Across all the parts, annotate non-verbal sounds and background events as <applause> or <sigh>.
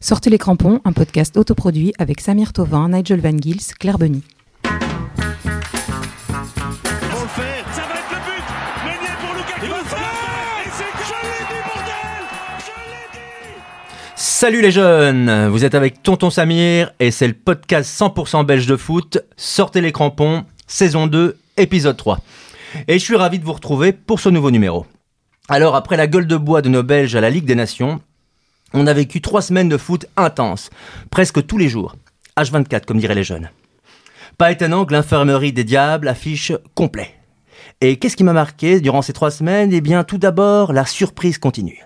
Sortez les crampons, un podcast autoproduit avec Samir Tovin, Nigel Van Gils, Claire Benny. Salut les jeunes, vous êtes avec Tonton Samir et c'est le podcast 100% belge de foot, Sortez les crampons, saison 2, épisode 3. Et je suis ravi de vous retrouver pour ce nouveau numéro. Alors après la gueule de bois de nos Belges à la Ligue des Nations, on a vécu trois semaines de foot intense, presque tous les jours, H24 comme diraient les jeunes. Pas étonnant que l'infirmerie des diables affiche complet. Et qu'est-ce qui m'a marqué durant ces trois semaines? Eh bien tout d'abord, la surprise continue.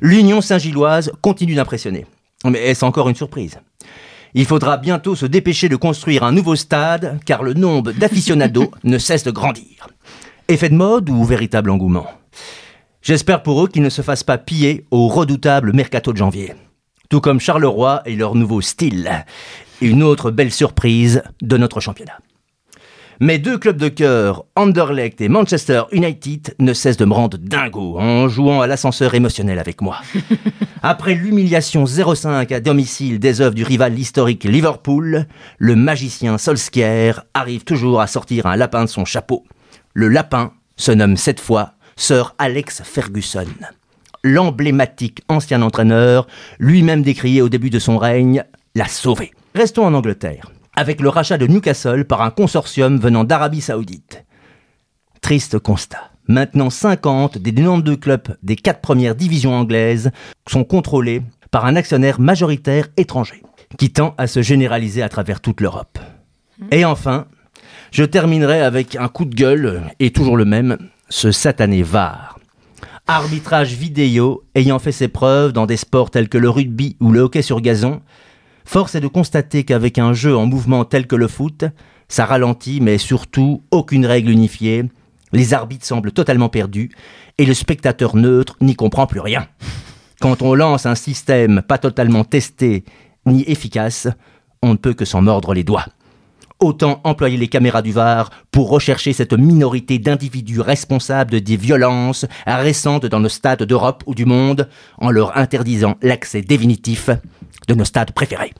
L'Union Saint-Gilloise continue d'impressionner. Mais est-ce encore une surprise? Il faudra bientôt se dépêcher de construire un nouveau stade, car le nombre d'aficionados <laughs> ne cesse de grandir. Effet de mode ou véritable engouement? J'espère pour eux qu'ils ne se fassent pas piller au redoutable mercato de janvier. Tout comme Charleroi et leur nouveau style. Une autre belle surprise de notre championnat. Mes deux clubs de cœur, Anderlecht et Manchester United, ne cessent de me rendre dingo en jouant à l'ascenseur émotionnel avec moi. <laughs> Après l'humiliation 0-5 à domicile des œuvres du rival historique Liverpool, le magicien Solskjaer arrive toujours à sortir un lapin de son chapeau. Le lapin se nomme cette fois Sir Alex Ferguson. L'emblématique ancien entraîneur, lui-même décrié au début de son règne, l'a sauvé. Restons en Angleterre, avec le rachat de Newcastle par un consortium venant d'Arabie Saoudite. Triste constat. Maintenant 50 des 92 clubs des quatre premières divisions anglaises sont contrôlés par un actionnaire majoritaire étranger, qui tend à se généraliser à travers toute l'Europe. Et enfin, je terminerai avec un coup de gueule, et toujours le même, ce satané VAR. Arbitrage vidéo ayant fait ses preuves dans des sports tels que le rugby ou le hockey sur gazon, force est de constater qu'avec un jeu en mouvement tel que le foot, ça ralentit mais surtout aucune règle unifiée, les arbitres semblent totalement perdus et le spectateur neutre n'y comprend plus rien. Quand on lance un système pas totalement testé ni efficace, on ne peut que s'en mordre les doigts. Autant employer les caméras du VAR pour rechercher cette minorité d'individus responsables des violences récentes dans nos stades d'Europe ou du monde en leur interdisant l'accès définitif de nos stades préférés.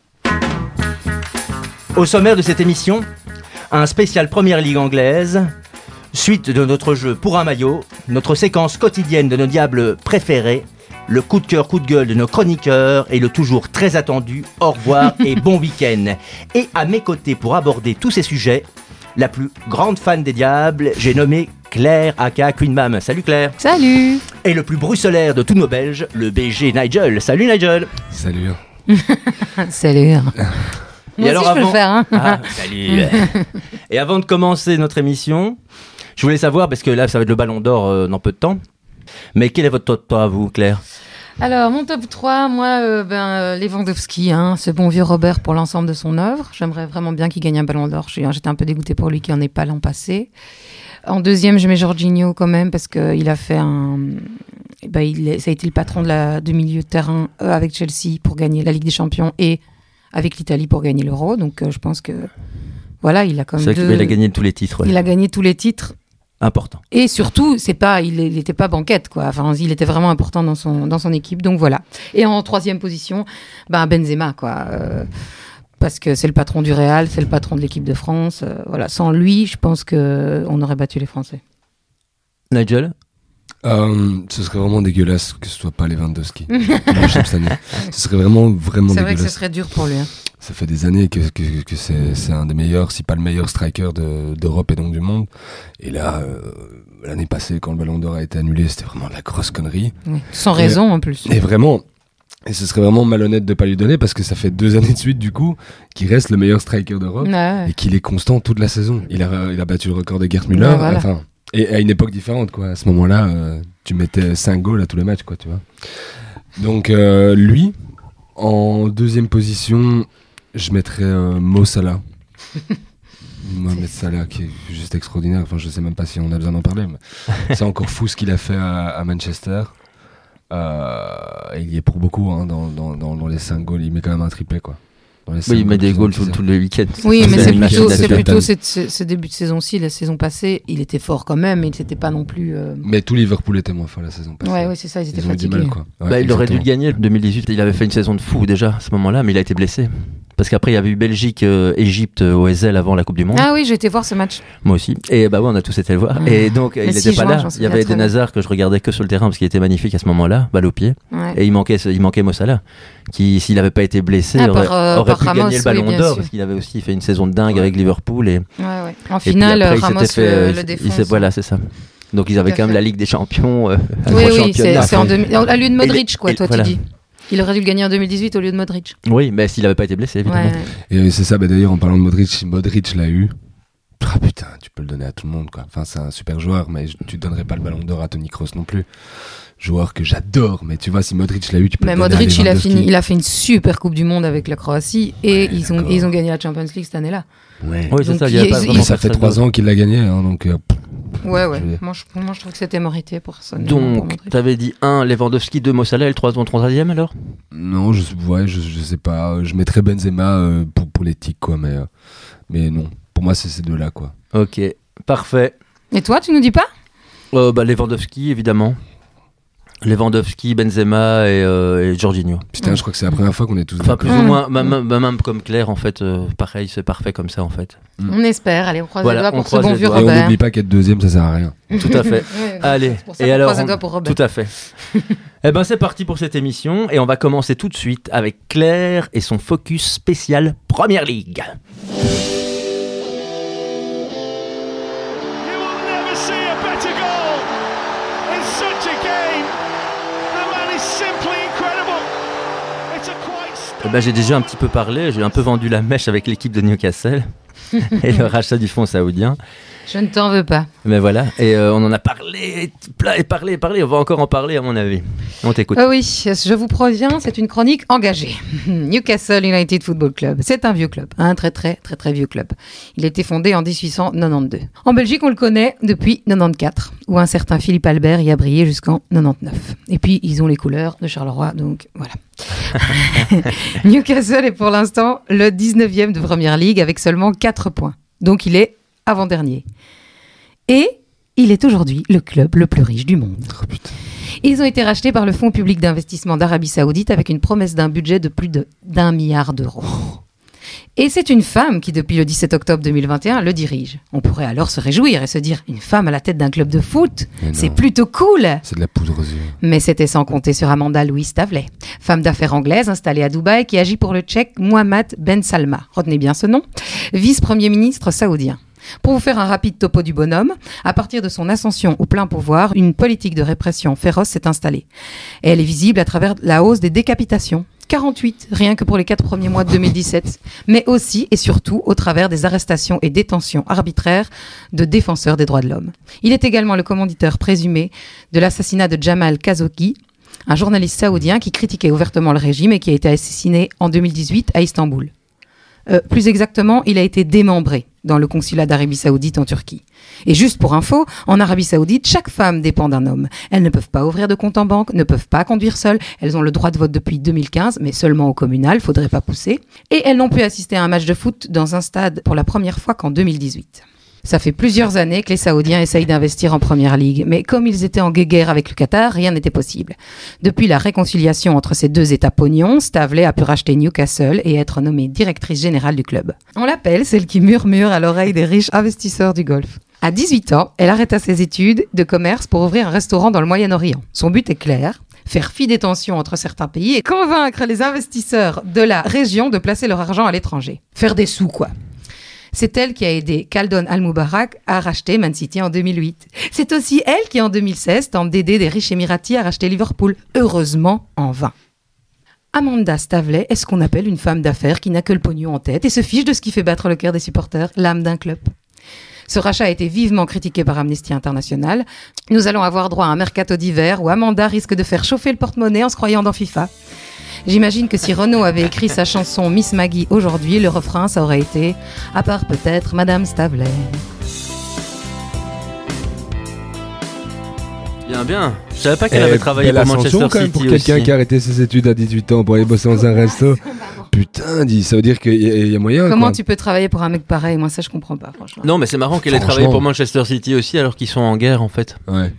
Au sommaire de cette émission, un spécial Première Ligue anglaise, suite de notre jeu pour un maillot, notre séquence quotidienne de nos diables préférés, le coup de cœur, coup de gueule de nos chroniqueurs et le toujours très attendu au revoir <laughs> et bon week-end. Et à mes côtés pour aborder tous ces sujets, la plus grande fan des diables, j'ai nommé Claire aka Queen Mam. Salut Claire. Salut Et le plus bruxelaire de tous nos Belges, le BG Nigel. Salut Nigel. Salut. <laughs> Salut Moi Et aussi, je peux le faire, hein. Ah, salut. <laughs> Et avant de commencer notre émission, je voulais savoir, parce que là, ça va être le ballon d'or euh, dans peu de temps, mais quel est votre top 3 à vous, Claire? Alors, mon top 3, moi, euh, ben, euh, Lewandowski, hein, ce bon vieux Robert pour l'ensemble de son œuvre. J'aimerais vraiment bien qu'il gagne un ballon d'or. J'étais un peu dégoûtée pour lui qui en est pas l'an passé. En deuxième, je mets Jorginho quand même parce qu'il a fait un. eh Ben, il est- ça a été le patron de la, du milieu de terrain euh, avec Chelsea pour gagner la Ligue des Champions et avec l'Italie pour gagner l'Euro. Donc, euh, je pense que. Voilà, il a quand C'est même. vrai deux- qu'il a gagné tous les titres. ouais. il a gagné tous les titres Important. et surtout, c'est pas, il n'était pas banquette, quoi. Enfin, il était vraiment important dans son, dans son équipe. Donc voilà. Et en troisième position, ben Benzema, quoi. Euh, parce que c'est le patron du Real, c'est le patron de l'équipe de France. euh, voilà. Sans lui, je pense que on aurait battu les Français. Nigel? Euh, ce serait vraiment dégueulasse que ce soit pas Lewandowski. Le chef cette année. Ce serait vraiment, vraiment C'est vrai que ce serait dur pour lui. hein. Ça fait des années que, que, que c'est c'est un des meilleurs, si pas le meilleur striker de- d'Europe et donc du monde. Et là, euh, l'année passée, quand le Ballon d'Or a été annulé, c'était vraiment de la grosse connerie. Oui. Sans raison en plus. Et vraiment, et ce serait vraiment malhonnête de pas lui donner parce que ça fait deux années de suite, du coup, qu'il reste le meilleur striker d'Europe. Ouais, ouais. et qu'il est constant toute la saison. Il a, il a battu le record de Gerd Müller. Ouais, voilà. Enfin, et à une époque différente, quoi. À ce moment-là, euh, tu mettais 5 goals à tous les matchs, quoi, tu vois. Donc, euh, lui, en deuxième position, je mettrais euh, Mo Salah. <laughs> Mohamed Salah, qui est juste extraordinaire. Enfin, je sais même pas si on a besoin d'en parler, mais c'est encore fou ce qu'il a fait à, à Manchester. Euh, il y est pour beaucoup hein, dans, dans, dans, dans les 5 goals. Il met quand même un triplé, quoi. Dans les Oui, il met des goals utilisés. tous tous les week-ends. Oui, mais C'est plutôt, à c'est faire. plutôt cette- ce, début de saison-ci, la saison passée, il était fort quand même, mais il n'était pas non plus. euh, Mais tout Liverpool était moins fort la saison passée. Ouais, ouais, c'est ça, ils étaient Ils ont eu du fatigués. mal, quoi. Ouais, Bah, il aurait dû le gagner. 2018, il avait fait une saison de fou déjà à ce moment-là, mais il a été blessé. Parce qu'après, il y avait eu Belgique, euh, Égypte euh, au Ezel avant la Coupe du Monde. Ah oui, j'ai été voir ce match. Moi aussi. Et bah ouais, on a tous été le voir. Ah. Et donc, Le il 6 n'était pas là. Il y avait bien. Hazard que je regardais que sur le terrain parce qu'il était magnifique à ce moment-là, balle au pied. Et il manquait, ce- il manquait Mossala, qui, s'il n'avait pas été blessé, Ah, aurait, par pu Ramos, gagner le ballon oui, d'or parce qu'il avait aussi fait une saison de dingue avec Liverpool. Et, Ouais, ouais. En finale, après, il Ramos s'était fait, le, le il défonce. s'est- Voilà, c'est ça. Donc ils avaient quand même la Ligue des Champions. euh, Oui, oui, c'est en 2000 à lieu de Modric, quoi, Et- toi, voilà. tu dis. Il aurait dû le gagner en 2018 au lieu de Modric. Oui, mais s'il n'avait pas été blessé, évidemment. ouais. Et c'est ça, bah, d'ailleurs, en parlant de Modric, Modric l'a eu. Ah putain, tu peux le donner à tout le monde, quoi. Enfin, c'est un super joueur, mais je- tu donnerais pas le ballon d'or à Tony Kroos non plus. Joueur que j'adore, mais tu vois, si Modric l'a eu, tu peux Mais le donner à Modric, il a, fini, il a fait une super Coupe du Monde avec la Croatie et Ouais, ils, ont, ils ont gagné la Champions League cette année-là. Ouais. Oui, c'est ça. Il y pas vraiment ça fait trois ans qu'il l'a gagné, hein, donc. euh, Ouais, ouais. Je Moi je, moi, je trouve que c'était mérité pour ça. Donc, t'avais dit 1 Lewandowski, 2 Mossala et le 3 troisième alors? Non, je, ouais, je, je sais pas. Je mettrais Benzema euh, pour, pour l'éthique, quoi, mais, euh, mais non. Pour moi, c'est ces deux-là, quoi. Ok, parfait. Et toi, tu nous dis pas? Euh, bah, Lewandowski, évidemment. Lewandowski, Benzema et, euh, et Jorginho. Putain, je crois que c'est la première fois qu'on est tous Enfin, plus ou moins, même, même comme Claire, en fait, euh, pareil, c'est parfait comme ça, en fait. Mm. On espère. Allez, on croise Voilà, les doigts pour ce bon vieux. Et on Robert. n'oublie pas qu'être deuxième, ça sert à rien. Tout à fait. <laughs> Allez, c'est pour ça et alors, croise les on- doigts pour Robert. Tout à fait. <laughs> eh ben, c'est parti pour cette émission et on va commencer tout de suite avec Claire et son focus spécial Première Ligue. Eh ben, j'ai déjà un petit peu parlé, j'ai un peu vendu la mèche avec l'équipe de Newcastle <laughs> et le rachat du fonds saoudien. Je ne t'en veux pas. Mais voilà, et euh, on en a parlé, et parlé, et parlé, on va encore en parler à mon avis. On t'écoute. Ah oui, je vous préviens, c'est une chronique engagée. <laughs> Newcastle United Football Club, c'est un vieux club, un très très très très vieux club. Il a été fondé en 1892. En Belgique, on le connaît depuis 94, où un certain Philippe Albert y a brillé jusqu'en 99. Et puis, ils ont les couleurs de Charleroi, donc voilà. <laughs> Newcastle est pour l'instant le 19e de Première Ligue avec seulement 4 points. Donc, il est avant-dernier. Et il est aujourd'hui le club le plus riche du monde. Oh. Ils ont été rachetés par le Fonds public d'investissement d'Arabie Saoudite avec une promesse d'un budget de plus de- d'un milliard d'euros. Et c'est une femme qui, depuis le 17 octobre 2021, le dirige. On pourrait alors se réjouir et se dire une femme à la tête d'un club de foot, c'est plutôt cool. C'est de la poudre aux yeux. Mais c'était sans compter sur Amanda Louise Stavley, femme d'affaires anglaise installée à Dubaï qui agit pour le tchèque Mohamed Ben Salma. Retenez bien ce nom, vice-premier ministre saoudien. Pour vous faire un rapide topo du bonhomme, à partir de son ascension au plein pouvoir, une politique de répression féroce s'est installée. Et elle est visible à travers la hausse des décapitations. 48, rien que pour les quatre premiers mois de 2017, mais aussi et surtout au travers des arrestations et détentions arbitraires de défenseurs des droits de l'homme. Il est également le commanditeur présumé de l'assassinat de Jamal Khashoggi, un journaliste saoudien qui critiquait ouvertement le régime et qui a été assassiné en 2018 à Istanbul. Euh, plus exactement, il a été démembré dans le consulat d'Arabie Saoudite en Turquie. Et juste pour info, en Arabie Saoudite, chaque femme dépend d'un homme. Elles ne peuvent pas ouvrir de compte en banque, ne peuvent pas conduire seules. Elles ont le droit de vote depuis 2015, mais seulement au communal, faudrait pas pousser. Et elles n'ont pu assister à un match de foot dans un stade pour la première fois qu'en 2018. Ça fait plusieurs années que les Saoudiens essayent d'investir en Première Ligue, mais comme ils étaient en guéguerre avec le Qatar, rien n'était possible. Depuis la réconciliation entre ces deux États pognons, Stavley a pu racheter Newcastle et être nommée directrice générale du club. On l'appelle celle qui murmure à l'oreille des riches investisseurs du Golfe. À 18 ans, elle arrêta ses études de commerce pour ouvrir un restaurant dans le Moyen-Orient. Son but est clair, faire fi des tensions entre certains pays et convaincre les investisseurs de la région de placer leur argent à l'étranger. Faire des sous, quoi. C'est elle qui a aidé Khaldon Al-Mubarak à racheter Man City en 2008. C'est aussi elle qui, en 2016, tente d'aider des riches Émiratis à racheter Liverpool. Heureusement, en vain. Amanda Stavley est ce qu'on appelle une femme d'affaires qui n'a que le pognon en tête et se fiche de ce qui fait battre le cœur des supporters, l'âme d'un club. Ce rachat a été vivement critiqué par Amnesty International. Nous allons avoir droit à un mercato d'hiver où Amanda risque de faire chauffer le porte-monnaie en se croyant dans FIFA. J'imagine que si Renaud avait écrit sa chanson Miss Maggie aujourd'hui, le refrain, ça aurait été À part peut-être Madame Stavley. Bien, bien. Je savais pas qu'elle Eh, avait travaillé pour Manchester quand même City pour quelqu'un qui a arrêté ses études à 18 ans pour aller bosser dans un resto. putain, dit, ça veut dire qu'il y, a- il y a moyen. Comment quoi. tu peux travailler pour un mec pareil? Moi, ça, je comprends pas, franchement. Non, mais c'est marrant qu'elle ait travaillé pour Manchester City aussi alors qu'ils sont en guerre en fait. Ouais.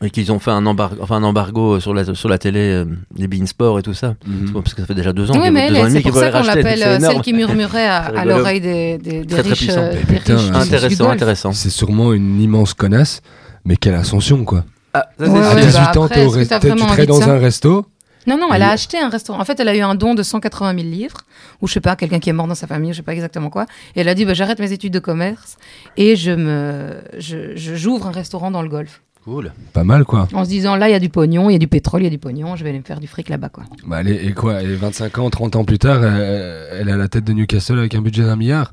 Et qu'ils ont fait un embargo, enfin, un embargo sur la, sur la télé, euh, les Beansport et tout ça. Mhm. Parce que ça fait déjà deux ans, Oui, qu'ils- mais deux elle, ans et demi c'est qu'ils pour ça qu'on l'appelle euh, celle qui murmurait à, l'oreille des, des, des Très, très riches, puissant. euh, des putain, riches du- du Intéressant, golf. intéressant. C'est sûrement une immense connasse, mais quelle ascension, quoi. Ah, ça, c'est Ouais, à ouais, 18 bah ans, après, tu serais dans un resto. Non, non, elle a acheté un restaurant. En fait, elle a eu un don de 180 000 livres, ou je sais pas, quelqu'un qui est mort dans sa famille, je sais pas exactement quoi. Et elle a dit, bah, j'arrête mes études de commerce et je me, je, je- j'ouvre un restaurant dans le golfe. Cool. Pas mal, quoi. En se disant, là, il y a du pognon, il y a du pétrole, il y a du pognon, je vais aller me faire du fric là-bas, quoi. Bah, elle est- et quoi est 25 ans, 30 ans plus tard, elle, elle est à la tête de Newcastle avec un budget d'un milliard.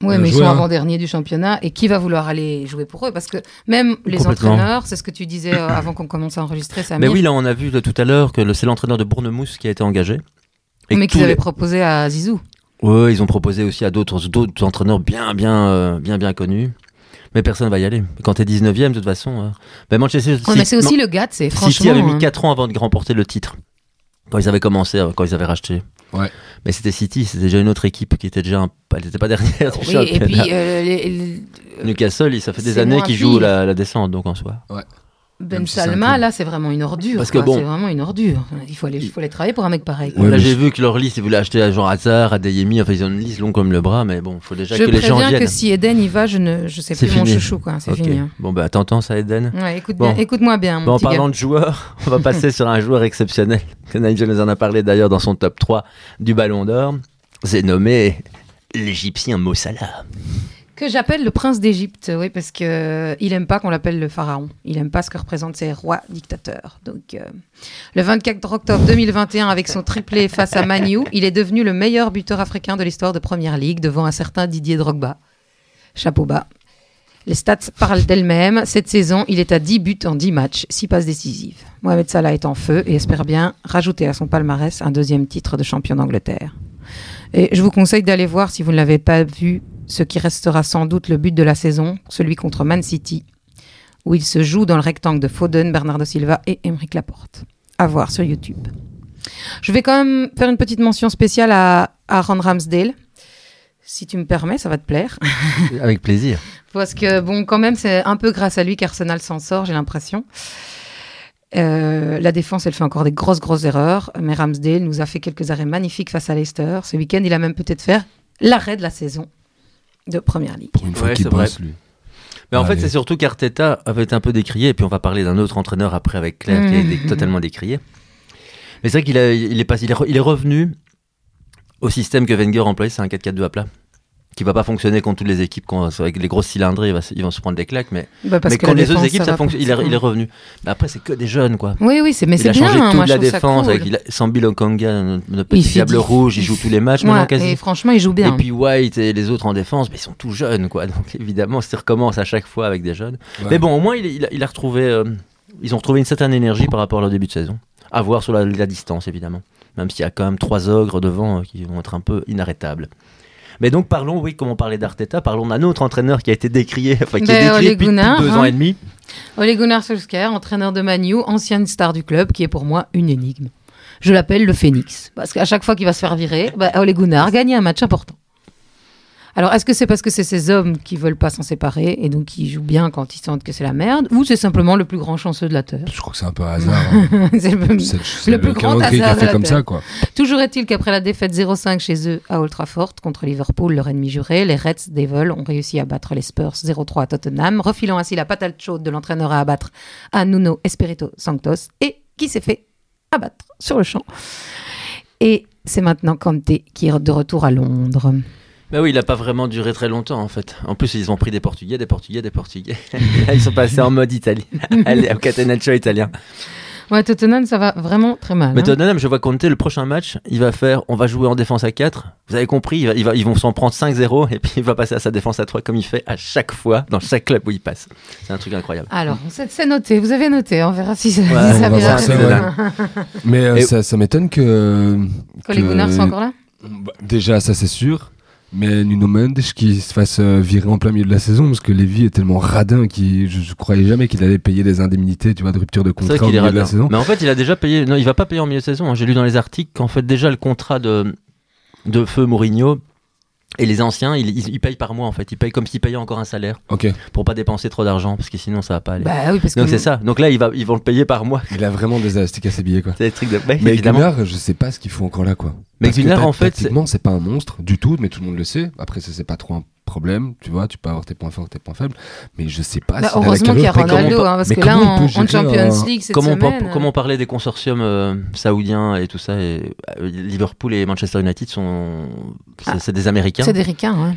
Ouais, Bien mais ils sont hein. avant-dernier du championnat. Et qui va vouloir aller jouer pour eux? Parce que même les entraîneurs, c'est ce que tu disais euh, avant qu'on commence à enregistrer, ça Mais oui, là, on a vu là, tout à l'heure que le- c'est l'entraîneur de Bournemouth qui a été engagé. Et mais qu'ils avaient les- proposé à Zizou. Ouais, ils ont proposé aussi à d'autres d'autres entraîneurs bien bien euh, bien bien connus. Mais personne va y aller. Quand t'es 19ème, de toute façon. hein. Ben, Manchester Ouais, mais c'est aussi le gars, c'est franchement. City avait mis hein. 4 ans avant de remporter le titre. Quand ils avaient commencé, euh, quand ils avaient racheté. Ouais. Mais c'était City, c'était déjà une autre équipe qui était déjà. un- Elle n'était pas dernière Oui, <laughs> et puis euh, les- les- Newcastle, ça fait des années qu'ils jouent la, la descente, donc en soi. Ben Salma, là, c'est vraiment une ordure. Parce que bon- C'est vraiment une ordure. Il faut aller, il faut aller travailler pour un mec pareil. quoi. Là, j'ai je- vu que leur liste, ils voulaient acheter à Jean Hazard, à Deyemi, enfin, ils ont une liste longue comme le bras, mais bon, il faut déjà je que les gens préviens viennent. que si Eden y va, je ne, je sais plus mon chouchou, quoi. C'est Ok. fini. hein. Bon, bah, t'entends ça, Eden? Ouais, écoute Bon. bien, écoute-moi bien, mon Bon, en petit gars. parlant de joueurs, <laughs> on va passer sur un joueur exceptionnel. que <laughs> Nigel nous en a parlé d'ailleurs dans son top 3 du Ballon d'Or. C'est nommé l'Égyptien Mo Salah. Que j'appelle le prince d'Égypte, oui, parce que euh, il aime pas qu'on l'appelle le pharaon. Il aime pas ce que représentent ces rois dictateurs. Donc, euh, le 24 octobre 2021, avec son triplé face à Manu, il est devenu le meilleur buteur africain de l'histoire de Première Ligue devant un certain Didier Drogba. Chapeau bas. Les stats parlent d'elles-mêmes. Cette saison, il est à 10 buts en 10 matchs, 6 passes décisives. Mohamed Salah est en feu et espère bien rajouter à son palmarès un deuxième titre de champion d'Angleterre. Et je vous conseille d'aller voir, si vous ne l'avez pas vu, ce qui restera sans doute le but de la saison, celui contre Man City, où il se joue dans le rectangle de Foden, Bernardo Silva et Emeric Laporte. À voir sur YouTube. Je vais quand même faire une petite mention spéciale à Aaron Ramsdale. Si tu me permets, ça va te plaire. <laughs> Avec plaisir. Parce que, bon, quand même, c'est un peu grâce à lui qu'Arsenal s'en sort, j'ai l'impression. Euh, la défense, elle fait encore des grosses, grosses erreurs. Mais Ramsdale nous a fait quelques arrêts magnifiques face à Leicester. Ce week-end, il a même peut-être fait l'arrêt de la saison de Première Ligue. Pour une fois Ouais, qu'il c'est vrai. bosse, lui. Mais en fait, c'est surtout qu'Arteta avait été un peu décrié, et puis on va parler d'un autre entraîneur après avec Claire qui a été Mhm. totalement décrié. Mais c'est vrai qu'il a- il est, pas- il est re- il est revenu au système que Wenger employait, c'est un 4-4-2 à plat. Qui va pas fonctionner contre toutes les équipes, quand, avec les grosses cylindrées, il se- ils vont se prendre des claques, mais, Bah, parce mais que quand les autres équipes, ça fonctionne, il est, il revenu. Mais après, c'est que des jeunes, quoi. Oui, oui, c'est, mais il c'est a bien. changé hein, toute moi, je la défense. cool. Avec, il a- Sambi Lokonga, notre Il petit diable rouge, il joue tous les matchs Ouais, maintenant quasi. et franchement, il joue bien. Et puis White et les autres en défense, mais ils sont tout jeunes, quoi. <laughs> Donc évidemment, ça recommence à chaque fois avec des jeunes. Ouais. Mais bon, au moins, il, il a, il a retrouvé, euh, ils ont retrouvé une certaine énergie par rapport à leur début de saison. À voir sur la, la distance, évidemment. Même s'il y a quand même trois ogres devant euh, qui vont être un peu inarrêtables. Mais donc parlons, oui, comme on parlait d'Arteta, parlons d'un autre entraîneur qui a été décrié, enfin qui Ben, est décrié Ole depuis Gunnar, deux hein. ans et demi. Ole Gunnar Solskjaer, entraîneur de Manu, ancienne star du club, qui est pour moi une énigme. Je l'appelle le Phénix. Parce qu'à chaque fois qu'il va se faire virer, bah, Ole Gunnar gagne un match important. Alors, est-ce que c'est parce que c'est ces hommes qui veulent pas s'en séparer et donc qui jouent bien quand ils sentent que c'est la merde ou c'est simplement le plus grand chanceux de la Terre? Je crois que c'est un peu un <laughs> hasard. hein. C'est le- plus grand calendrier qui a hasard de fait la comme Terre. ça, quoi. Toujours est-il qu'après la défaite 0-5 chez eux à Old Trafford contre Liverpool, leur ennemi juré, les Reds Devils ont réussi à battre les Spurs 0-3 à Tottenham, refilant ainsi la patate chaude de l'entraîneur à abattre à Nuno Espirito Santos et qui s'est fait abattre sur le champ. Et c'est maintenant Kanté qui est de retour à Londres. Mais oui, il n'a pas vraiment duré très longtemps en fait. En plus, ils ont pris des Portugais, des Portugais, des Portugais. <laughs> Ils sont passés en mode italien. <laughs> Allez, au catenaccio italien. Ouais, Tottenham, ça va vraiment très mal. Mais hein. Tottenham, je vois compter le prochain match, il va faire, on va jouer en défense à 4. Vous avez compris, il va- il va- ils vont s'en prendre 5-0 et puis il va passer à sa défense à 3 comme il fait à chaque fois dans chaque club où il passe. C'est un truc incroyable. Alors, c'est noté, vous avez noté, on verra si, ça- si Tottenham. Mais euh, ça, ça m'étonne que. Que les Gunnars sont encore là? Bah, Déjà, ça c'est sûr. Mais Nuno Mendes qui se fasse euh, virer en plein milieu de la saison parce que Lévy est tellement radin qu'il je, je croyais jamais qu'il allait payer des indemnités, tu vois, de rupture de contrat au milieu de la saison. Mais en fait, il a déjà payé. Non, il va pas payer en milieu de saison. hein. J'ai lu dans les articles qu'en fait déjà le contrat de de feu Mourinho. Et les anciens, ils, ils, ils payent par mois en fait. Ils payent comme s'ils payaient encore un salaire Ok. pour pas dépenser trop d'argent parce que sinon ça va pas aller. Bah oui, parce que. Donc c'est ça. Donc là, va, ils vont le payer par mois. Il a vraiment des élastiques à ses billets, quoi. C'est des trucs de. Mais. Gunnar, je sais pas ce qu'il faut encore là, quoi. Mais Gunnar, en fait, c'est pas un monstre du tout, mais tout le monde le sait. Après, ça, c'est pas trop un problème, tu vois. Tu peux avoir tes points forts, tes points faibles, mais je sais pas. Bah, la heureusement qu'il y a Ronaldo, on- hein, parce que là, en, en Champions un- League cette Comment on, semaine. par- comment on parlait des consortiums euh, saoudiens et tout ça, et, euh, Liverpool et Manchester United sont, c'est Ah. c'est des Américains. C'est des ricains, ouais.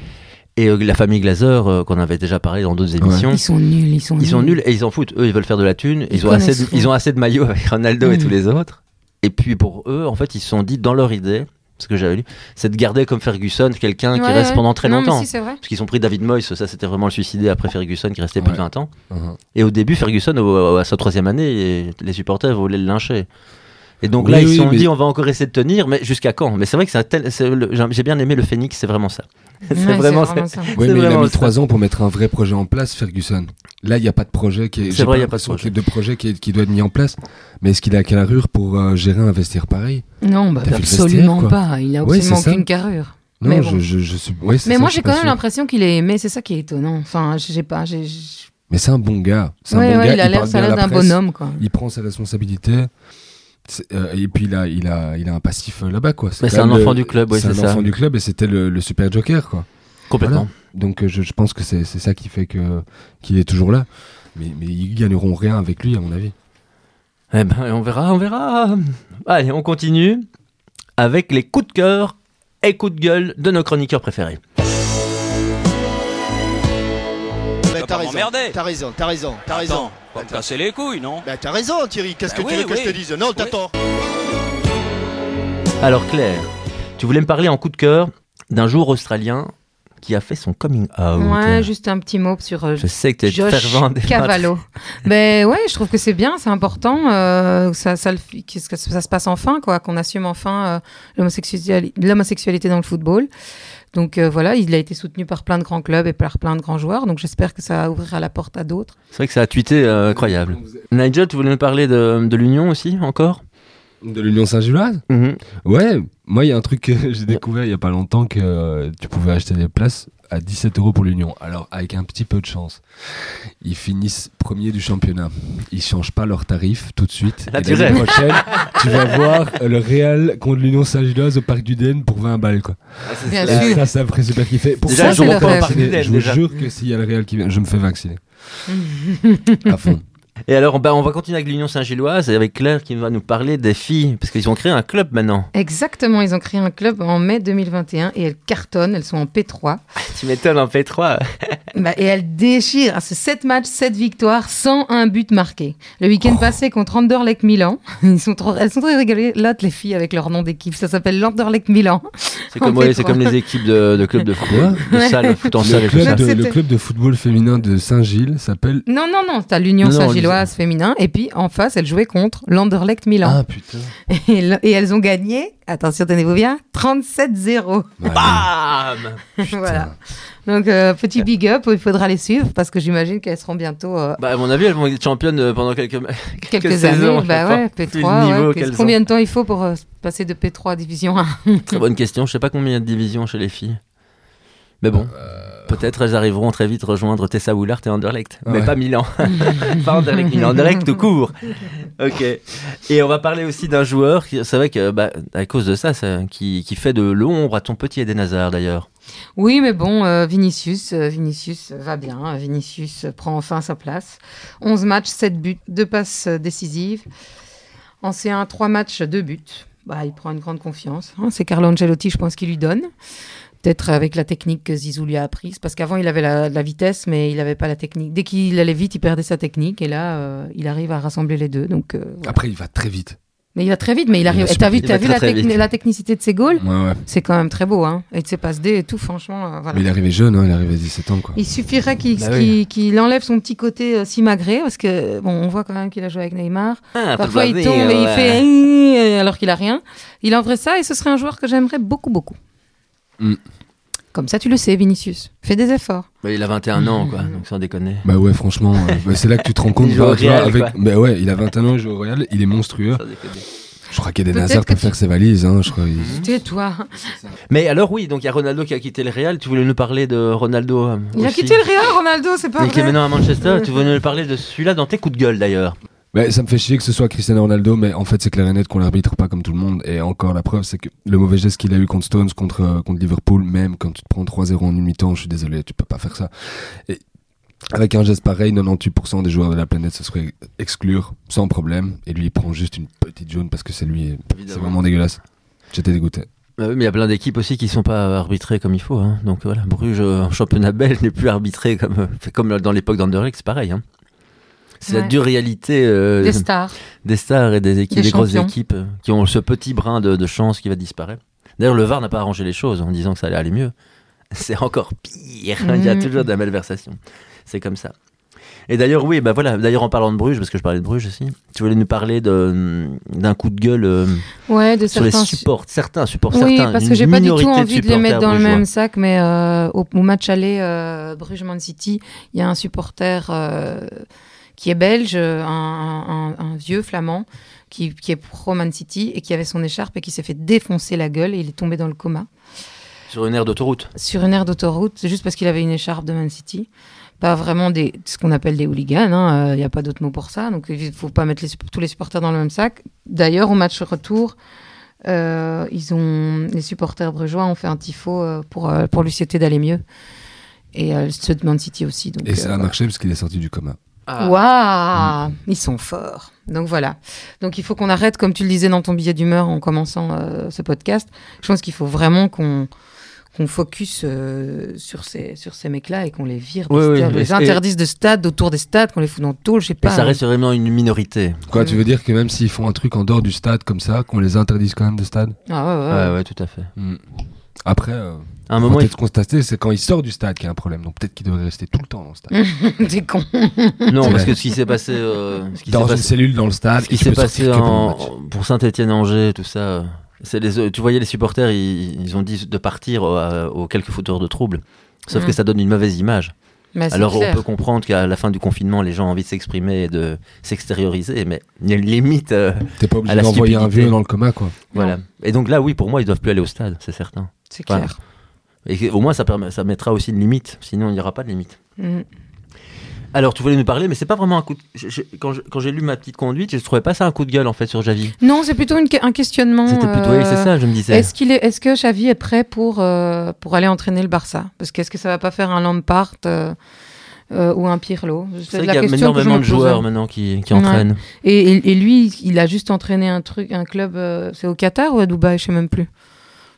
Et euh, la famille Glazer, euh, qu'on avait déjà parlé dans d'autres émissions, Ils sont nuls, ils sont ils sont nuls et ils en foutent. Eux, ils veulent faire de la thune. Ils, Ils ont assez, de, ils ont assez de maillots avec Ronaldo et Mm. tous les autres. Et puis pour eux, en fait, ils se sont dit dans leur idée, ce que j'avais lu, c'est de garder comme Ferguson quelqu'un qui reste ouais. pendant très Non, longtemps. si. Parce qu'ils ont pris David Moyes, ça c'était vraiment le suicidé après Ferguson qui restait plus de Ouais. 20 ans. Mhm. Et au début, Ferguson, au- à sa troisième année, et les supporters voulaient le lyncher. Et donc Oui, là, ils oui, se sont mais- dit, on va encore essayer de tenir, mais jusqu'à quand? Mais c'est vrai que tel- j'ai bien aimé le Phoenix, c'est vraiment ça. <laughs> c'est Ouais, vraiment, ça. Oui, C'est mais il a vraiment mis trois ans pour mettre un vrai projet en place, Ferguson. Là, il n'y a pas de projet qui est. C'est j'ai vrai, il y a pas de projet. de qui, est- qui doit être mis en place. Mais est-ce qu'il a carrure pour euh, gérer un vestiaire pareil? Non, bah, absolument vestiaire, pas. Il a Ouais, absolument ça. aucune carrure. Non, Mais bon. je, je suis. ouais, c'est Mais ça, moi, je j'ai quand pas même l'impression qu'il est aimé. C'est ça qui est étonnant. Enfin, pas. j'ai- j'ai- Mais c'est un bon gars. C'est Ouais, un bon ouais, gars. il a l'air, la d'un bonhomme, quoi. Il prend ses responsabilités. Euh, et puis il a, il a, il a un passif euh, là-bas, quoi. C'est un le- enfant du club, ouais, c'est un enfant du club et c'était le, le super joker, quoi. Complètement. Donc euh, je, je pense que c'est ça qui fait que qu'il est toujours là. Mais, mais ils gagneront rien avec lui, à mon avis. Eh ben, on verra, on verra. Allez, on continue avec les coups de cœur et coups de gueule de nos chroniqueurs préférés. Bah, t'as raison, t'as raison, t'as raison, t'as raison. Me casser les couilles, non Bah, t'as raison, Thierry. Qu'est-ce Bah que oui, tu veux que je te dise Non, t'as Oui. tort. Alors Claire, tu voulais me parler en coup de cœur d'un jour australien qui a fait son coming out. Ouais, juste un petit mot sur euh, Je sais que tu es Josh fervent des Cavallo. <laughs> ben ouais, je trouve que c'est bien, c'est important. euh, ça, ça, le fi- que ça, ça se passe enfin, quoi, qu'on assume enfin euh, l'homosexuali- l'homosexualité dans le football. Donc euh, voilà, il a été soutenu par plein de grands clubs et par plein de grands joueurs. Donc j'espère que ça ouvrira la porte à d'autres. C'est vrai que ça a tweeté euh, incroyable. Nigel, tu voulais me parler de, de l'Union aussi, encore? De l'Union Saint-Gilloise Ouais, moi il y a un truc que <laughs> j'ai découvert il y a pas longtemps que euh, tu pouvais acheter des places à 17 euros pour l'Union. Alors avec un petit peu de chance, ils finissent premier du championnat. Ils changent pas leur tarif tout de suite. L'année rêves. prochaine, <laughs> tu vas voir le Real contre l'Union Saint-Gilloise au Parc du Den pour 20 balles quoi. Bien sûr. ça, ça me ferait super kiffer. Pour Déjà, ça, je, je vous jure que s'il y a le Real qui vient, je me fais vacciner. <laughs> à fond. Et alors, bah, on va continuer avec l'Union Saint-Gilloise et avec Claire qui va nous parler des filles, parce qu'ils ont créé un club maintenant. Exactement, ils ont créé un club en mai 2021 et elles cartonnent, elles sont en P3. Tu m'étonnes en P3. <laughs> Bah, et elles déchirent. Ah, C'est 7 matchs, 7 victoires, 101 buts marqués. Le week-end passé contre Anderlecht Milan. <laughs> Ils sont trop, elles sont très rigolotes, les filles, avec leur nom d'équipe. Ça s'appelle l'Anderlecht Milan. C'est comme, ouais, c'est P3. comme les équipes de, de clubs de football. De Ouais. salle, foot en Le salle et tout club, ça. de, le C'était- club de football féminin de Saint-Gilles s'appelle. Non, non, non, t'as l'Union Non, féminin. Et puis, en face, elles jouaient contre l'Anderlecht Milan. Ah putain. Et, le- et elles ont gagné, attention, tenez-vous bien, 37-0. Bam voilà. Donc, euh, petit big up, il faudra les suivre parce que j'imagine qu'elles seront bientôt euh, Bah, à mon avis, elles vont être championnes euh, pendant quelques, <laughs> quelques, quelques saisons. années. Bah je sais ouais, pas. Vu P3. le niveau ouais. qu'elles Combien de temps il faut pour euh, passer de P3 à Division 1 Très bonne question. Je sais pas combien il y a de divisions chez les filles. Mais bon, peut-être elles arriveront très vite rejoindre Tessa Woolard et Anderlecht. Mais Ouais. pas Milan. <laughs> pas Anderlecht, Milan. Anderlecht tout court. Ok. Et on va parler aussi d'un joueur qui, c'est vrai que, bah, à cause de ça, ça qui, qui fait de l'ombre à ton petit Eden Hazard d'ailleurs. Oui, mais bon, euh, Vinicius, euh, Vinicius va bien. Vinicius prend enfin sa place. 11 matchs, 7 buts, 2 passes euh, décisives. En C1, 3 matchs, 2 buts. Bah, il prend une grande confiance. hein. C'est Carlo Ancelotti, je pense, qui lui donne. Peut-être avec la technique que Zizou lui a apprise. Parce qu'avant, il avait la, la vitesse, mais il n'avait pas la technique. Dès qu'il allait vite, il perdait sa technique. Et là, euh, il arrive à rassembler les deux. Donc, euh, voilà. Après, il va très vite. Mais il va très vite, mais il arrive. Et t'as vu, t'as vu très, la, très technicité de ses goals? Ouais, ouais. C'est quand même très beau, hein. Et de ses passes D et tout, franchement. euh, voilà. Mais il est arrivé jeune, hein, il est arrivé à 17 ans, quoi. Il suffirait qu'il Bah oui. qu'il- enlève son petit côté euh, simagré, parce que bon, on voit quand même qu'il a joué avec Neymar. Ah, Parfois, il tombe et il fait alors qu'il a rien. Il enverrait ça et ce serait un joueur que j'aimerais beaucoup, beaucoup. Mm. Comme ça, tu le sais, Vinicius. Fais des efforts. Bah, il a 21 ans, quoi, donc sans déconner. Bah ouais, franchement, euh, bah, c'est là que tu te rends <laughs> compte. Il joue au bah, Real, avec... quoi. Bah ouais, il a 21 ans, il joue au Real, il est monstrueux. Je crois qu'Eden Peut-être Hazard que peut tu- faire ses valises. Hein, je crois. il- Tais-toi. Mais alors oui, donc il y a Ronaldo qui a quitté le Real. Tu voulais nous parler de Ronaldo euh, Il a quitté le Real, Ronaldo, c'est pas Et qui est maintenant à Manchester. Tu voulais nous parler de celui-là dans tes coups de gueule d'ailleurs. Mais ça me fait chier que ce soit Cristiano Ronaldo, mais en fait c'est clair et net qu'on l'arbitre pas comme tout le monde. Et encore la preuve, c'est que le mauvais geste qu'il a eu contre Stones, contre, euh, contre Liverpool, même quand tu te prends 3-0 en une mi-temps, je suis désolé, tu peux pas faire ça. Et avec un geste pareil, 98% des joueurs de la planète se seraient exclure sans problème. Et lui, il prend juste une petite jaune parce que c'est lui. C'est vraiment dégueulasse. J'étais dégoûté. Bah oui, mais il y a plein d'équipes aussi qui sont pas arbitrées comme il faut. hein. Donc voilà, Bruges euh, en championnat belge n'est plus arbitré comme, euh, fait comme dans l'époque d'Anderlecht, c'est pareil. hein. C'est la Ouais. dure réalité euh, Des stars. <laughs> des stars et des, équipes, Des des grosses équipes qui ont ce petit brin de, de chance qui va disparaître. D'ailleurs, le VAR n'a pas arrangé les choses en disant que ça allait aller mieux. <laughs> C'est encore pire. Il y a Mhm. toujours de la malversation. C'est comme ça. Et d'ailleurs, oui, bah voilà. D'ailleurs, en parlant de Bruges, parce que je parlais de Bruges aussi, tu voulais nous parler de- d'un coup de gueule euh, Ouais, de sur les certains. supports, certains supports, Oui, certains. parce que j'ai pas du tout envie de les mettre dans le même sac, mais euh, au, au match aller euh, Bruges-Man City, il y a un supporter euh, qui est belge, un, un- un- un vieux flamand, qui, qui est pro Man City et qui avait son écharpe et qui s'est fait défoncer la gueule et il est tombé dans le coma Sur une aire d'autoroute. sur une aire d'autoroute, c'est juste parce qu'il avait une écharpe de Man City. Pas vraiment des, ce qu'on appelle des hooligans, hein, il n'y a pas d'autre mot pour ça, donc il ne faut pas mettre les tous les supporters dans le même sac. D'ailleurs, au match retour, euh, ils ont, les supporters brugeois ont fait un tifo euh, pour, euh, pour lui souhaiter d'aller mieux. Et euh, ceux de Man City aussi. Donc, Et ça euh, a marché parce qu'il est sorti du coma. Waouh, ils sont forts. Donc voilà. Donc il faut qu'on arrête, comme tu le disais dans ton billet d'humeur en commençant euh, ce podcast. Je pense qu'il faut vraiment qu'on qu'on focus euh, sur ces sur ces mecs-là et qu'on les vire, Oui, oui, et- les interdise de stade autour des stades, qu'on les fout dans le tôle, je sais pas. ça reste vraiment une minorité. Quoi, tu veux dire que même s'ils font un truc en dehors du stade comme ça, qu'on les interdise quand même de stade? Ah ouais, ouais, Ouais, ouais, tout à fait. Hmm. Après, euh, À un moment, il peut-être constater, c'est quand il sort du stade qu'il y a un problème. Donc peut-être qu'il devrait rester tout le temps dans le stade. <laughs> T'es con. Non, parce que ce qui s'est passé, euh, ce qui dans s'est une passé, cellule dans le stade. ce qui s'est passé en- pour Saint-Étienne-Angers, tout ça, euh, les, tu voyais les supporters, ils, ils ont dit de partir euh, aux quelques fauteurs de troubles. Sauf Mm. que ça donne une mauvaise image. Bah, Alors clair. on peut comprendre qu'à la fin du confinement, les gens ont envie de s'exprimer et de s'extérioriser, mais il y a une limite. euh, T'es pas à obligé d'envoyer un vieux dans le coma, quoi. voilà. Et donc là, oui, pour moi, ils doivent plus aller au stade, c'est certain. C'est clair. Et au moins, ça, permet, ça mettra aussi une limite. Sinon, il n'y aura pas de limite. Mm. Alors, tu voulais nous parler, mais c'est pas vraiment un coup de... je- je- quand j'ai lu ma petite conduite, je trouvais pas ça un coup de gueule, en fait, sur Javi. Non, c'est plutôt une un questionnement. C'était plutôt... euh, Oui, c'est ça, je me disais. Est-ce qu'il est, est-ce que Xavi est prêt pour euh, pour aller entraîner le Barça? Parce qu'est-ce que ça va pas faire un Lampard euh, euh, ou un Pirlo? C'est vrai qu'il y a énormément de joueurs maintenant qui, qui Ouais. entraînent. Et, et, et lui, il a juste entraîné un truc, un club. euh, c'est au Qatar ou à Dubaï? Je sais même plus.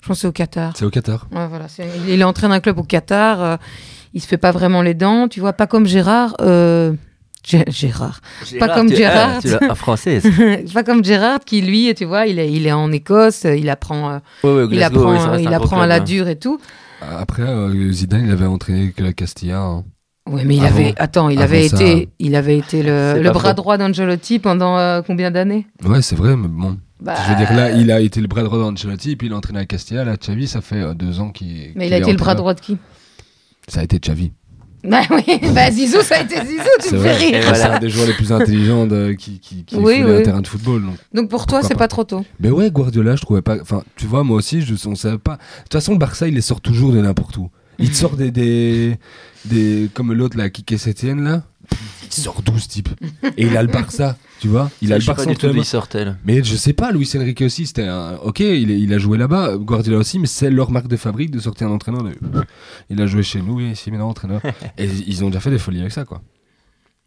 Je pense que c'est au Qatar. C'est au Qatar. Ouais, voilà. il, il entraîne un club au Qatar. euh, il se fait pas vraiment les dents. Tu vois, pas comme Gérard. euh, Gé- Gérard. Pas comme tu- Gérard. tu française. <laughs> pas comme Gérard qui lui, tu vois, il est, il est en Écosse. Il apprend, euh, Ouais, il apprend, il apprend à la hein. dure et tout. Après, euh, Zidane, il avait entraîné que la Castilla. hein. Oui, mais il Avant- avait, attends, il avant avait ça- été, il avait été le, bras faux. droit d'Angelotti pendant euh, combien d'années? Ouais, c'est vrai, mais bon. Bah, Je veux dire, là, il a été le bras droit d'Ancelotti, et puis il a entraîné à Castilla. Là, Xavi, ça fait euh, deux ans qu'il. Mais il a été le bras droit de qui? Ça a été Xavi. Bah oui, bah Zizou, ça a été Zizou, tu me fais rire. voilà. C'est un des joueurs les plus intelligents de- qui, qui, qui Oui, oui. un terrain de football. Donc. Donc pour toi, c'est pas pas trop tôt. Mais ouais, Guardiola, je trouvais pas. Enfin, tu vois, moi aussi, je, on savait pas. De toute façon, le Barça, il les sort toujours de n'importe où. Il te sort des, des, des. Comme l'autre, là, Kike Sétienne, là. Il sort 12 types. Et il a le Barça, tu vois. Il a le sais pas Barça du il sortait. Mais je sais pas, Luis Enrique aussi, c'était un. Ok, il, est- il a joué là-bas, Guardiola aussi, mais c'est leur marque de fabrique de sortir un entraîneur. De... Il a joué chez nous, et ici maintenant entraîneur. <laughs> et ils ont déjà fait des folies avec ça, quoi.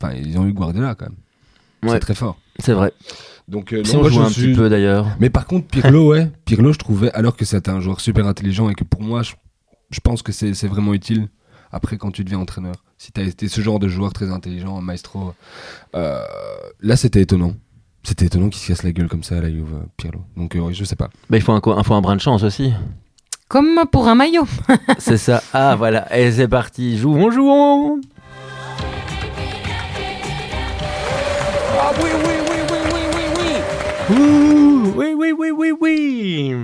Enfin, ils ont eu Guardiola quand même. Ouais. C'est très fort. C'est vrai. Donc, euh, Si on joue un suis- petit peu d'ailleurs. Mais par contre, Pirlo, ouais, Pirlo, je trouvais, alors que c'était un joueur super intelligent et que pour moi, je, je pense que c'est c'est vraiment utile après quand tu deviens entraîneur. Si tu as été ce genre de joueur très intelligent, maestro, euh, là c'était étonnant. C'était étonnant qu'il se casse la gueule comme ça à la Juve, euh, Pirlo. Donc, euh, je sais pas. Mais il faut un, co- il faut un brin de chance aussi. Comme pour un maillot. <laughs> C'est ça. Ah voilà. Et c'est parti. Jouons, jouons. Ah oui, oui, oui, oui, oui, oui, oui. Ouh, oui, oui, oui, oui, oui.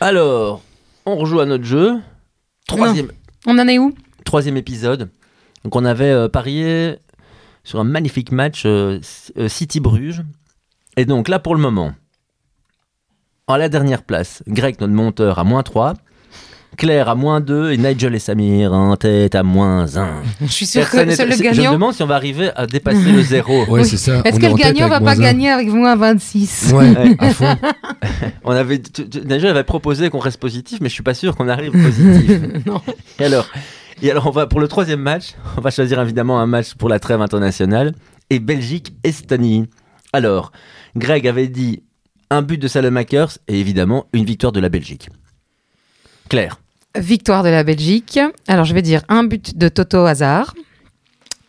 Alors, on rejoue à notre jeu. Troisième, On en est où? Troisième épisode. Donc on avait euh, parié sur un magnifique match euh, euh, City Bruges. Et donc là pour le moment, En la dernière place, Greg, notre monteur, à moins 3. Claire à moins 2 et Nigel et Samir en tête à moins 1. Je suis sûr Personne que c'est le c'est- Je me gagnant. demande si on va arriver à dépasser le zéro. Ouais, Oui. c'est ça. Est-ce on que est le gagnant va pas gagner avec moins 26 Ouais, Ouais. <laughs> à fond. <laughs> On avait, tu- tu- Nigel avait proposé qu'on reste positif, mais je suis pas sûr qu'on arrive positif. <laughs> Non. Et alors, et alors on va pour le troisième match, on va choisir évidemment un match pour la trêve internationale et Belgique-Estonie. Alors, Greg avait dit un but de Salemakers et évidemment une victoire de la Belgique. Claire. Victoire de la Belgique. Alors, je vais dire un but de Toto Hazard,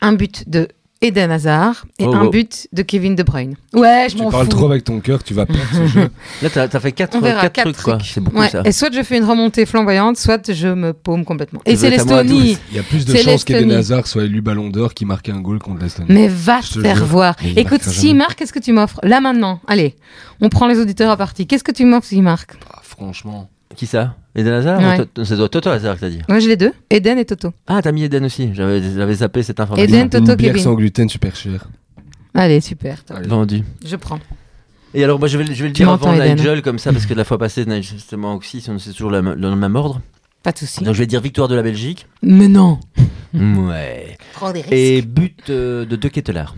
un but de Eden Hazard et Oh, un oh. but de Kevin De Bruyne. Ouais, je Tu m'en parles fous. trop avec ton cœur, tu vas perdre ce jeu. <laughs> Là, t'as as fait quatre, On verra, quatre quatre trucs, quoi. trucs. C'est beaucoup Ouais, ça. Et soit je fais une remontée flamboyante, soit je me paume complètement. Et Tu c'est l'Estonie. 12. Il y a plus de chances qu'Eden. Hazard soit élu Ballon d'Or qui marque un goal contre l'Estonie. Mais va te faire jure. voir. Mais Écoute, jamais. marque, qu'est-ce que tu m'offres? Là maintenant, allez, on prend les auditeurs à partie. Qu'est-ce que tu m'offres s'il marque? Ah, franchement. Qui ça? Eden Hazard Ouais. ou To- C'est toi, Toto Hazard que t'as dit. Moi, j'ai les deux, Eden et Toto. Ah, t'as mis Eden aussi. J'avais j'avais zappé cette information. Eden, Toto, Une bière Kevin. sans gluten super chère. Allez, super. Allez. Vendu. Je prends. Et alors, moi, je vais, je vais le dire avant Eden Nigel, comme ça, parce que la fois passée, Nigel, c'était moi aussi, si on- c'est toujours la- dans le même ordre. Pas de souci. Donc, je vais dire victoire de la Belgique. Mais non. <laughs> Ouais. Prends des risques. Et but euh, de deux Kettelard.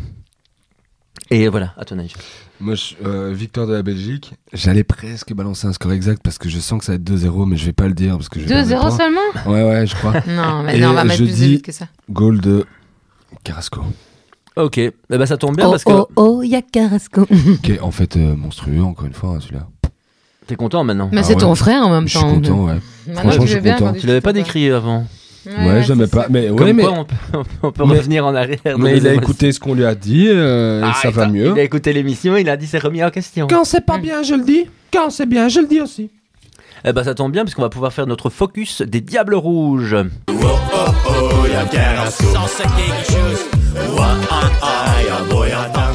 Et voilà, à toi, Nigel. Moi, je- euh, victoire de la Belgique. J'allais presque balancer un score exact parce que je sens que ça va être 2-0, mais je vais pas le dire parce que je vais perdre des 2-0 points. seulement Ouais, ouais, je crois. <laughs> Non, mais non, on va mettre je plus de dis- buts que ça. Goal de Carrasco. Ok, eh ben, ça tombe bien oh, parce que oh, oh, il y a Carrasco. <laughs> Qui est en fait euh, monstrueux, encore une fois, hein, celui-là. t'es content maintenant. Mais Ah c'est ouais. ton frère en même Je suis temps. content, ouais. Franchement, je suis content. Tu l'avais pas décrit avant. Ouais, jamais c'est pas. Mais ouais, Comme mais, quoi, on peut, on peut Mais- revenir en arrière. mais il a écouté ce qu'on lui a dit, euh, Ah, et ça va mieux. Il a écouté l'émission, il a dit c'est remis en question. Quand c'est pas bien, je le dis. Quand c'est bien, je le dis aussi. Eh ben ça tombe bien parce qu'on va pouvoir faire notre focus des Diables Rouges.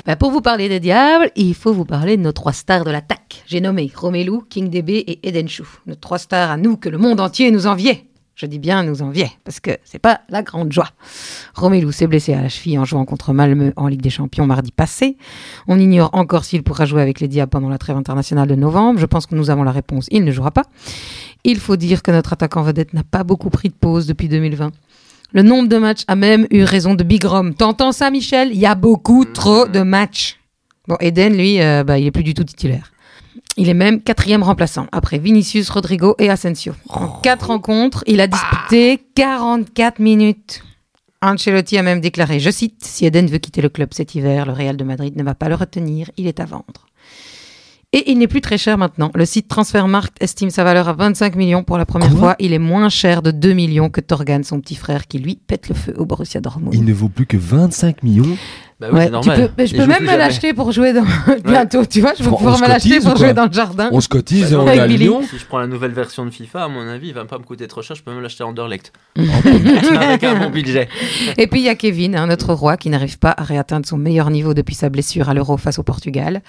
Bah, pour vous parler des diables, il faut vous parler de nos trois stars de l'attaque. J'ai nommé Romelu, King DB et Eden Chou. Nos trois stars à nous que le monde entier nous enviait. Je dis bien nous enviait, parce que c'est pas la grande joie. Romelu s'est blessé à la cheville en jouant contre Malmö en Ligue des Champions mardi passé. On ignore encore s'il pourra jouer avec les Diables pendant la trêve internationale de novembre. Je pense que nous avons la réponse. Il ne jouera pas. Il faut dire que notre attaquant vedette n'a pas beaucoup pris de pause depuis 2020. Le nombre de matchs a même eu raison de Big Rom. T'entends ça, Michel? Il y a beaucoup trop de matchs. Bon, Eden, lui, euh, bah, il est plus du tout titulaire. Il est même quatrième remplaçant, après Vinicius, Rodrigo et Asensio. En quatre rencontres, il a disputé 44 minutes. Ancelotti a même déclaré, je cite, Si Eden veut quitter le club cet hiver, le Real de Madrid ne va pas le retenir, il est à vendre. Et il n'est plus très cher maintenant. Le site Transfermarkt estime sa valeur à 25 millions pour la première Quoi? fois. Il est moins cher de 2 millions que Torgan, son petit frère, qui lui pète le feu au Borussia Dortmund. Il ne vaut plus que 25 millions? Bah oui, Ouais, c'est tu normal. peux, mais je peux même me l'acheter pour jouer dans bientôt, tu vois, je vais pouvoir me l'acheter pour ou jouer dans le jardin. On se cotise et on est à. Lyon. Si je prends la nouvelle version de FIFA, à mon avis, il va pas me coûter trop cher. Je peux même l'acheter en Anderlecht. Oh, <laughs> Avec un bon budget. Et puis il y a Kevin, hein, notre roi, qui n'arrive pas à réatteindre son meilleur niveau depuis sa blessure à l'Euro face au Portugal.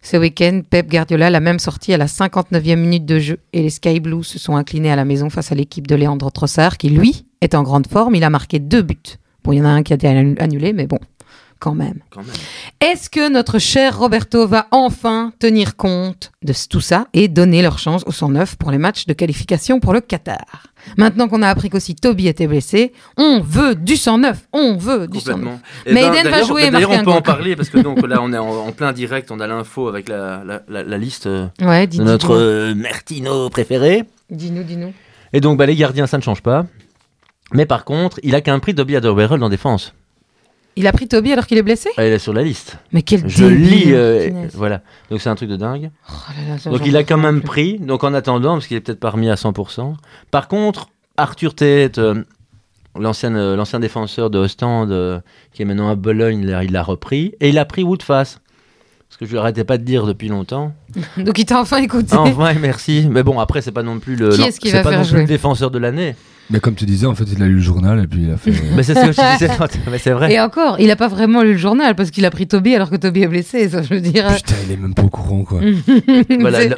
Ce week-end, Pep Guardiola l'a même sorti à la 59e minute de jeu et les Sky Blues se sont inclinés à la maison face à l'équipe de Leandro Trossard qui, lui, est en grande forme. Il a marqué deux buts. Bon, il y en a un qui a été annulé, mais bon, quand même. Quand même. Est-ce que notre cher Roberto va enfin tenir compte de tout ça et donner leur chance au 109 pour les matchs de qualification pour le Qatar? Maintenant qu'on a appris qu'aussi Toby était blessé, on veut du 109, on veut du 109. Complètement. Mais Eh ben, Eden va jouer et D'ailleurs, on peut en parler parce que donc <laughs> là, on est en, en plein direct. On a l'info avec la, la, la- la liste euh, Ouais, de notre euh, Mertino préféré. Dis-nous, dis-nous. Et donc, bah, les gardiens, ça ne change pas. Mais par contre, il a qu'un prix Dobby Alderweireld en défense. Il a pris Toby alors qu'il est blessé Ah, il est sur la liste. Mais quel Je débile, lis. euh, punaise. voilà. Donc, c'est un truc de dingue. Oh là là, ça, Donc j'en il a peux quand même plus. pris, donc en attendant, parce qu'il est peut-être pas remis à 100%. Par contre, Arthur Tate, euh, l'ancien euh, l'ancien défenseur de Ostende, euh, qui est maintenant à Bologne, il l'a- il l'a repris. Et il a pris Woodface. Ce que je lui arrêtais pas de dire depuis longtemps. <laughs> Donc il t'a enfin écouté. Ah, enfin, merci. Mais bon, après, c'est pas non plus le, Qui non, est-ce qui c'est va pas faire non plus jouer? le défenseur de l'année. Mais comme tu disais, en fait, il a lu le journal et puis il a fait. Mais c'est ce que je disais. <laughs> Mais c'est vrai. Et encore, il a pas vraiment lu le journal parce qu'il a pris Toby alors que Toby est blessé. Ça, je veux dire. Putain, il est même pas au courant, quoi. <laughs> Voilà, le-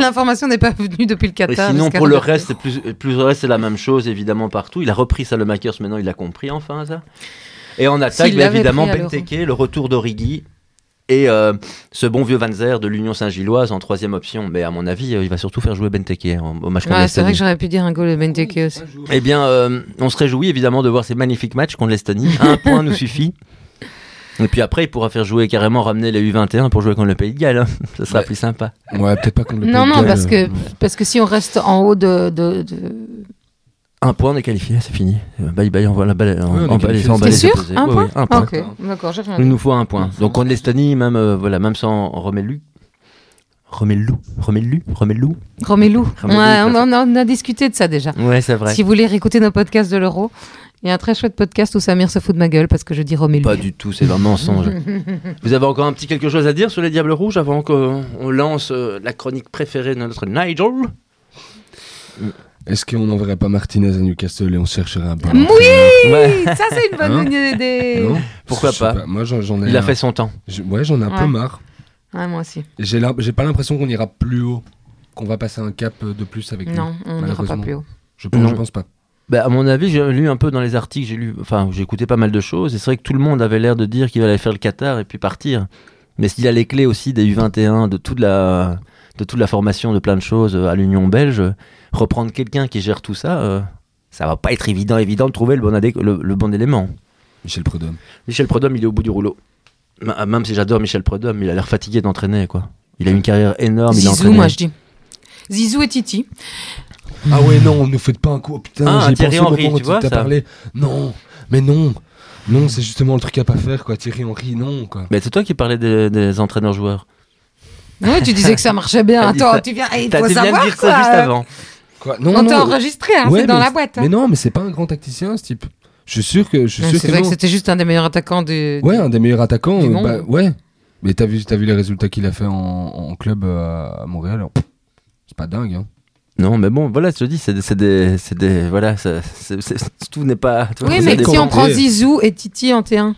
L'information n'est pas venue depuis le Et Qatar. sinon, jusqu'à pour le reste, c'est plus, plus le reste, c'est la même chose, évidemment, partout. Il a repris Salemakers, maintenant, il a compris, enfin, ça. Et en attaque, l'avait évidemment. Benteke, le retour d'Origi. Et euh, ce bon vieux Van Zer de l'Union Saint-Gilloise en troisième option. Mais à mon avis, euh, il va surtout faire jouer Benteke hein, au match contre Ouais, c'est vrai que j'aurais pu dire un goal de Benteke aussi. Eh bien, euh, on se réjouit évidemment de voir ces magnifiques matchs contre l'Estonie. <laughs> Un point nous suffit. Et puis après, il pourra faire jouer carrément, ramener les U21 pour jouer contre le Pays de Galles. hein. Ça sera Ouais. plus sympa. Ouais, peut-être pas contre le Non, Pays de non, Galles, parce que, parce que si on reste en haut de. de, de- Un point, on est qualifié, c'est fini. Bye bye, on va la balle. Ouais, on On, est va qualifié. les- on va T'es les sûr. Un point ouais, un point. Ok, d'accord, j'ai rien Il nous faut un point. Donc contre l'Estonie, même, euh, voilà, même sans Romelu. Romelu Romelu Romelu Romelu. On, à en a- on a discuté de ça déjà. Ouais, c'est vrai. Si vous voulez réécouter nos podcasts de l'Euro, il y a un très chouette podcast où Samir se fout de ma gueule parce que je dis Romelu. Pas du tout, c'est un mensonge. <laughs> Vous avez encore un petit quelque chose à dire sur les Diables Rouges avant qu'on on lance euh, la chronique préférée de notre Nigel? Est-ce qu'on n'enverrait pas Martinez à Newcastle et on chercherait un peu Oui Ouais. Ça, c'est une bonne Hein idée. Non Pourquoi pas Moi, j'en ai. Il a fait son temps. je- Ouais, j'en ai un Ouais. peu marre. Ouais, moi aussi. J'ai pas l'impression qu'on ira plus haut, qu'on va passer un cap de plus avec lui. Non, on n'ira pas plus haut. Je pense, Non. je pense pas. Bah, à mon avis, j'ai lu un peu dans les articles, j'ai lu, enfin, j'ai écouté pas mal de choses, et c'est vrai que tout le monde avait l'air de dire qu'il allait faire le Qatar et puis partir. Mais s'il a les clés aussi des U21, de toute la, de toute la formation, de plein de choses euh, à l'Union belge, reprendre quelqu'un qui gère tout ça, euh, ça va pas être évident, évident de trouver le bon, adé- le, le bon élément. Michel Prudhomme. Michel Prudhomme, il est au bout du rouleau. M- Même si j'adore Michel Prudhomme, il a l'air fatigué d'entraîner, quoi. Il a une carrière énorme, il a Zizou, entraîné. moi je dis. Zizou et Titi. Ah ouais, non, ne faites pas un coup. Oh, putain, Ah, j'y ai Thierry pensé au Henry, tu vois, parlé. Non, mais non. Non, c'est justement le truc à pas faire, quoi. Thierry Henry, non, quoi. Mais c'est toi qui parlais des, des entraîneurs-joueurs. Ouais, tu disais que ça marchait bien. Attends, ça. tu viens, il faut tu viens de savoir dire ça juste avant. Quoi Non, On non. t'a enregistré, hein, Ouais, c'est dans la boîte. hein. Mais non, mais c'est pas un grand tacticien, ce type. Je suis sûr que. Je suis C'est que vrai que non. c'était juste un des meilleurs attaquants du. Ouais, un des meilleurs attaquants. Du euh, monde. bah, ouais. Mais t'as vu, t'as vu les résultats qu'il a fait en, en club euh, à Montréal C'est pas dingue, hein. Non, mais bon, voilà, je te dis, c'est des, c'est des, des- voilà, ça- c'est- c'est- tout n'est pas. tout- Oui, mais si on prend. Zizou et Titi en T1.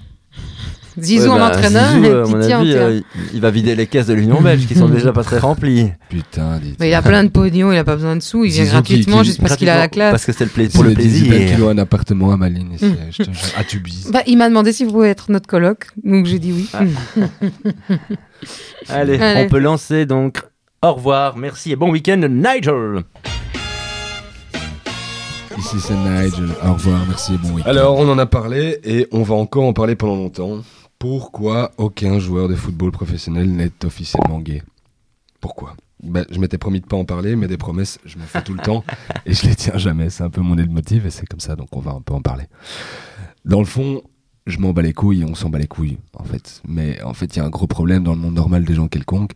Zizou Ouais, en bah, entraîneur Zizou, et à mon en avis, T1. euh, il, il va vider les caisses de l'Union belge qui sont <laughs> déjà pas très remplies. Putain. Mais il a plein de pognon, il a pas besoin de sous, il vient Zizou gratuitement qui- juste parce qu'il a la classe. Parce que c'est le pla- pour le Il plaisir. kilo un appartement à Malines, ici, je te jure, à Tubize. Bah, il m'a demandé si vous pouvez être notre coloc, donc j'ai dit oui. Ah. <laughs> Allez, Allez. on peut lancer donc. Au revoir, merci et bon week-end, Nigel. Ici c'est Nigel. Au revoir, merci et bon week Alors on en a parlé et on va encore en parler pendant longtemps. Pourquoi aucun joueur de football professionnel n'est officiellement gay? Pourquoi? Ben, Je m'étais promis de pas en parler, mais des promesses, je m'en fais tout le temps <laughs> et je les tiens jamais. C'est un peu mon leitmotiv et c'est comme ça, donc on va un peu en parler. Dans le fond, je m'en bats les couilles et on s'en bat les couilles, en fait. Mais en fait, il y a un gros problème dans le monde normal des gens quelconques.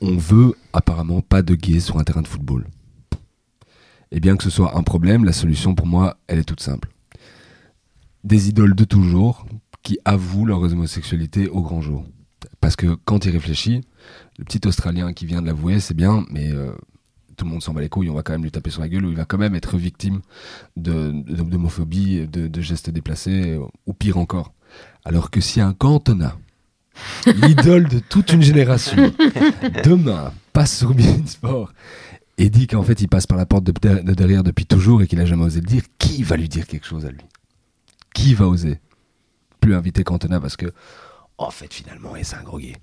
On veut apparemment pas de gays sur un terrain de football. Et bien que ce soit un problème, la solution pour moi, elle est toute simple. Des idoles de toujours qui avouent leur homosexualité au grand jour. Parce que quand il réfléchit, le petit Australien qui vient de l'avouer, c'est bien, mais euh, tout le monde s'en bat les couilles, on va quand même lui taper sur la gueule, ou il va quand même être victime de- d'homophobie, de, de gestes déplacés, ou pire encore. Alors que si un Cantona, <laughs> l'idole de toute une génération, demain passe sur Sport et dit qu'en fait il passe par la porte de, de derrière depuis toujours et qu'il a jamais osé le dire, qui va lui dire quelque chose à lui? Qui va oser Plus inviter Cantona parce que, en fait, finalement, et c'est un gros gay.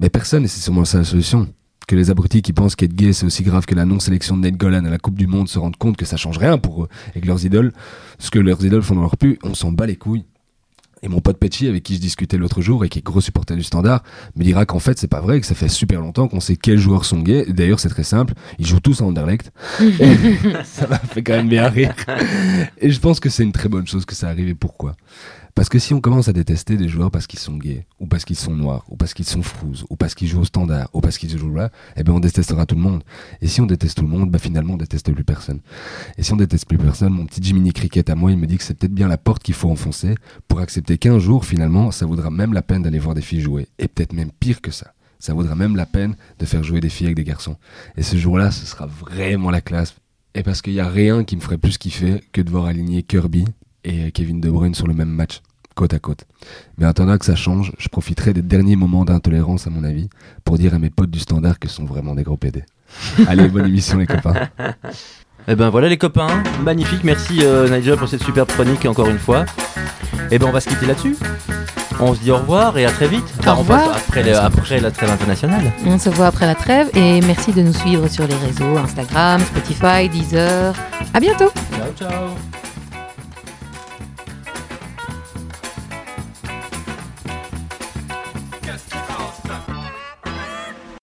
Mais personne, et c'est sûrement ça la solution. Que les abrutis qui pensent qu'être gay c'est aussi grave que la non-sélection de Nate Golan à la Coupe du Monde se rendent compte que ça change rien pour eux et que leurs idoles, ce que leurs idoles font dans leur pu, on s'en bat les couilles. Et mon pote Petchy, avec qui je discutais l'autre jour et qui est gros supporter du standard, me dira qu'en fait, c'est pas vrai, que ça fait super longtemps qu'on sait quels joueurs sont gays. D'ailleurs, c'est très simple. Ils jouent tous en Anderlecht. <laughs> Et ça m'a fait quand même bien rire. Et je pense que c'est une très bonne chose que ça arrive. Et pourquoi? Parce que si on commence à détester des joueurs parce qu'ils sont gays, ou parce qu'ils sont noirs, ou parce qu'ils sont frouzes, ou parce qu'ils jouent au standard, ou parce qu'ils jouent là, eh ben on détestera tout le monde. Et si on déteste tout le monde, bah finalement on déteste plus personne. Et si on déteste plus personne, mon petit Jiminy Cricket à moi, il me dit que c'est peut-être bien la porte qu'il faut enfoncer pour accepter qu'un jour, finalement, ça vaudra même la peine d'aller voir des filles jouer. Et peut-être même pire que ça. Ça vaudra même la peine de faire jouer des filles avec des garçons. Et ce jour-là, ce sera vraiment la classe. Et parce qu'il n'y a rien qui me ferait plus kiffer que de voir aligner Kirby et Kevin De Bruyne sur le même match, côte à côte. Mais en attendant que ça change, je profiterai des derniers moments d'intolérance, à mon avis, pour dire à mes potes du standard que ce sont vraiment des gros PD. Allez, bonne <laughs> émission les copains. Eh ben voilà les copains, magnifique, merci euh, Nigel pour cette superbe chronique encore une fois. Et ben on va se quitter là-dessus. On se dit au revoir et à très vite. Au on revoir. après, le- après la trêve internationale. On se voit après la trêve et merci de nous suivre sur les réseaux Instagram, Spotify, Deezer. À bientôt. Ciao, ciao.